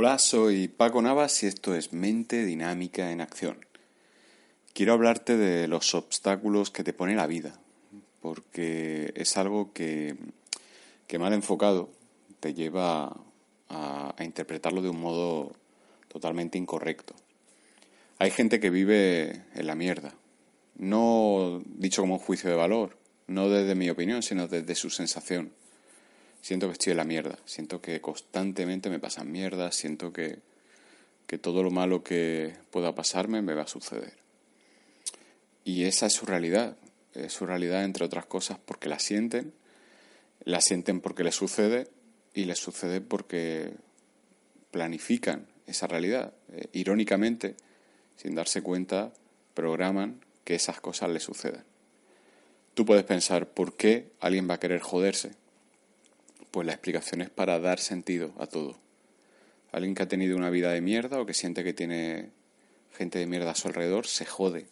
Hola, soy Paco Navas y esto es Mente Dinámica en Acción. Quiero hablarte de los obstáculos que te pone la vida, porque es algo que, que mal enfocado te lleva a, a interpretarlo de un modo totalmente incorrecto. Hay gente que vive en la mierda, no dicho como un juicio de valor, no desde mi opinión, sino desde su sensación. Siento que estoy en la mierda, siento que constantemente me pasan mierdas, siento que, que todo lo malo que pueda pasarme me va a suceder. Y esa es su realidad, es su realidad entre otras cosas porque la sienten, la sienten porque les sucede y les sucede porque planifican esa realidad. Eh, irónicamente, sin darse cuenta, programan que esas cosas les sucedan. Tú puedes pensar, ¿por qué alguien va a querer joderse? Pues la explicación es para dar sentido a todo. Alguien que ha tenido una vida de mierda o que siente que tiene gente de mierda a su alrededor se jode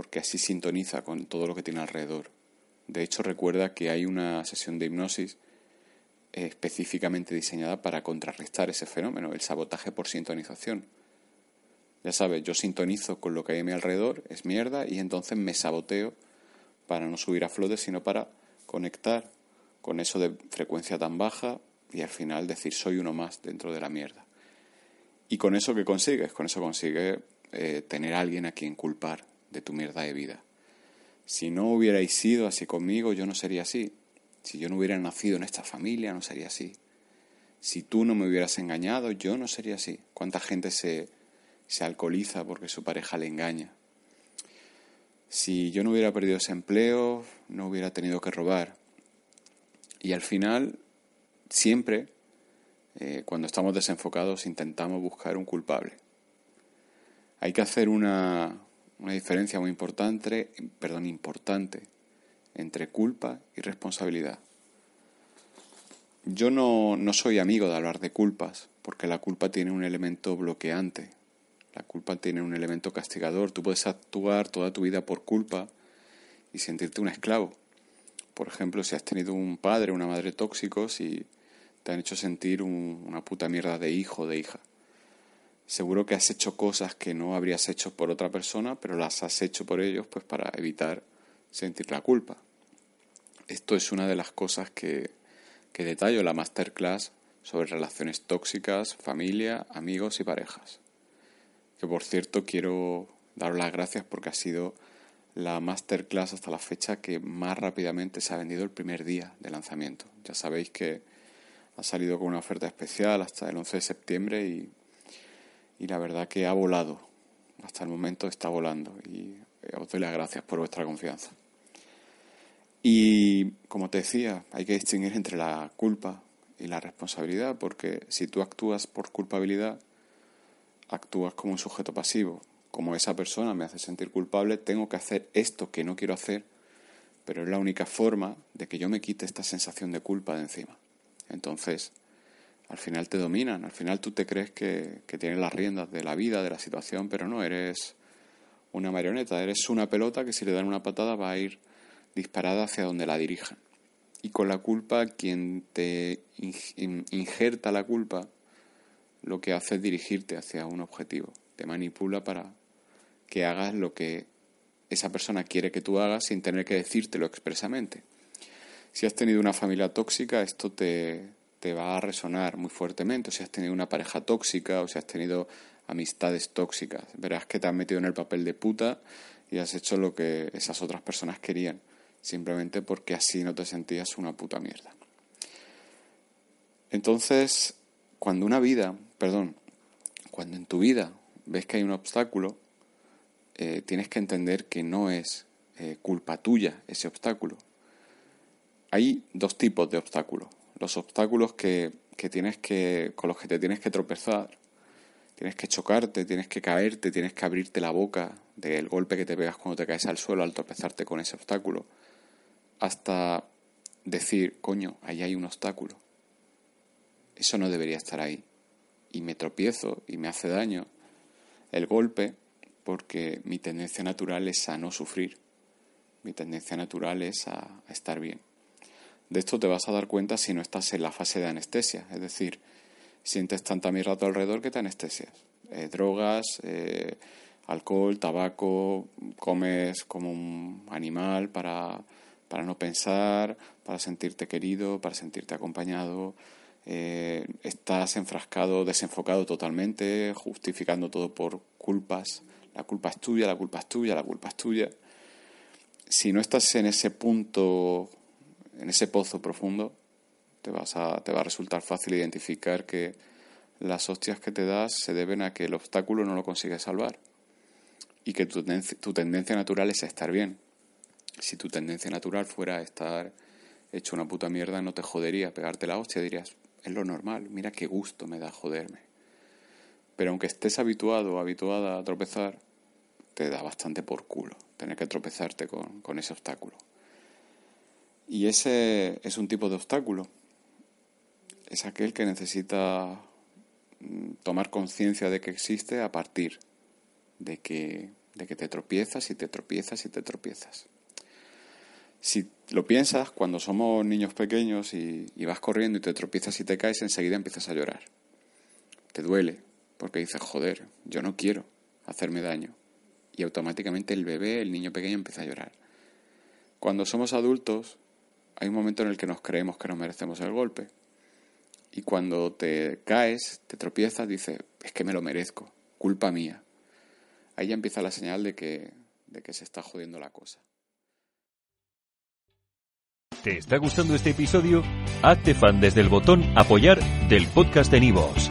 porque así sintoniza con todo lo que tiene alrededor. De hecho, recuerda que hay una sesión de hipnosis específicamente diseñada para contrarrestar ese fenómeno, el sabotaje por sintonización. Ya sabes, yo sintonizo con lo que hay a mi alrededor, es mierda, y entonces me saboteo para no subir a flote, sino para conectar con eso de frecuencia tan baja y al final decir soy uno más dentro de la mierda. ¿Y con eso qué consigues? Con eso consigues eh, tener a alguien a quien culpar, de tu mierda de vida. Si no hubierais sido así conmigo, yo no sería así. Si yo no hubiera nacido en esta familia, no sería así. Si tú no me hubieras engañado, yo no sería así. ¿Cuánta gente se, se alcoholiza porque su pareja le engaña? Si yo no hubiera perdido ese empleo, no hubiera tenido que robar. Y al final, siempre, eh, cuando estamos desenfocados, intentamos buscar un culpable. Hay que hacer una, una diferencia muy importante, perdón, importante entre culpa y responsabilidad. Yo no, no soy amigo de hablar de culpas, porque la culpa tiene un elemento bloqueante, la culpa tiene un elemento castigador. Tú puedes actuar toda tu vida por culpa y sentirte un esclavo. Por ejemplo, si has tenido un padre o una madre tóxicos y te han hecho sentir una puta mierda de hijo o de hija. Seguro que has hecho cosas que no habrías hecho por otra persona, pero las has hecho por ellos pues para evitar sentir la culpa. Esto es una de las cosas que, que detallo en la masterclass sobre relaciones tóxicas, familia, amigos y parejas. Que por cierto quiero daros las gracias porque ha sido la masterclass hasta la fecha que más rápidamente se ha vendido el primer día de lanzamiento. Ya sabéis que ha salido con una oferta especial hasta el 11 de septiembre y y la verdad que ha volado. Hasta el momento está volando y eh, os doy las gracias por vuestra confianza. Y como te decía, hay que distinguir entre la culpa y la responsabilidad, porque si tú actúas por culpabilidad, actúas como un sujeto pasivo. Como esa persona me hace sentir culpable, tengo que hacer esto que no quiero hacer, pero es la única forma de que yo me quite esta sensación de culpa de encima. Entonces, al final te dominan, al final tú te crees que, tienes las riendas de la vida, de la situación, pero no, eres una marioneta, eres una pelota que si le dan una patada va a ir disparada hacia donde la dirijan. Y con la culpa, quien te injerta la culpa, lo que hace es dirigirte hacia un objetivo, te manipula para que hagas lo que esa persona quiere que tú hagas sin tener que decírtelo expresamente. Si has tenido una familia tóxica, esto te, te va a resonar muy fuertemente. O si has tenido una pareja tóxica o si has tenido amistades tóxicas. Verás que te has metido en el papel de puta y has hecho lo que esas otras personas querían, simplemente porque así no te sentías una puta mierda. Entonces, cuando una vida, perdón, cuando en tu vida ves que hay un obstáculo, eh, tienes que entender que no es eh, culpa tuya ese obstáculo. Hay dos tipos de obstáculos los obstáculos que, tienes que, con los que te tienes que tropezar Tienes que chocarte, tienes que caerte, tienes que abrirte la boca del golpe que te pegas cuando te caes al suelo al tropezarte con ese obstáculo, hasta decir, coño, ahí hay un obstáculo. Eso no debería estar ahí. Y me tropiezo y me hace daño el golpe porque mi tendencia natural es a no sufrir. Mi tendencia natural es a, estar bien. De esto te vas a dar cuenta si no estás en la fase de anestesia, es decir, sientes tanta mierda a tu alrededor que te anestesias. Eh, drogas, eh, alcohol, tabaco, comes como un animal para, para no pensar, para sentirte querido, para sentirte acompañado. Eh, estás enfrascado, desenfocado totalmente, justificando todo por culpas. La culpa es tuya, la culpa es tuya, la culpa es tuya. Si no estás en ese punto, en ese pozo profundo, te, vas a, te va a resultar fácil identificar que las hostias que te das se deben a que el obstáculo no lo consigues salvar y que tu, tu tendencia natural es estar bien. Si tu tendencia natural fuera estar hecho una puta mierda, no te jodería pegarte la hostia, dirías, es lo normal, mira qué gusto me da joderme. Pero aunque estés habituado o habituada a tropezar, te da bastante por culo tener que tropezarte con, ese obstáculo. Y ese es un tipo de obstáculo. Es aquel que necesita mm, tomar conciencia de que existe a partir de que, de que te tropiezas y te tropiezas y te tropiezas. Si lo piensas, cuando somos niños pequeños y, vas corriendo y te tropiezas y te caes, enseguida empiezas a llorar. Te duele, porque dices, joder, yo no quiero hacerme daño. Y automáticamente el bebé, el niño pequeño, empieza a llorar. Cuando somos adultos, hay un momento en el que nos creemos que no merecemos el golpe. Y cuando te caes, te tropiezas, dices, es que me lo merezco, culpa mía. Ahí ya empieza la señal de que, de que se está jodiendo la cosa. ¿Te está gustando este episodio? Hazte fan desde el botón Apoyar del podcast de Nivos.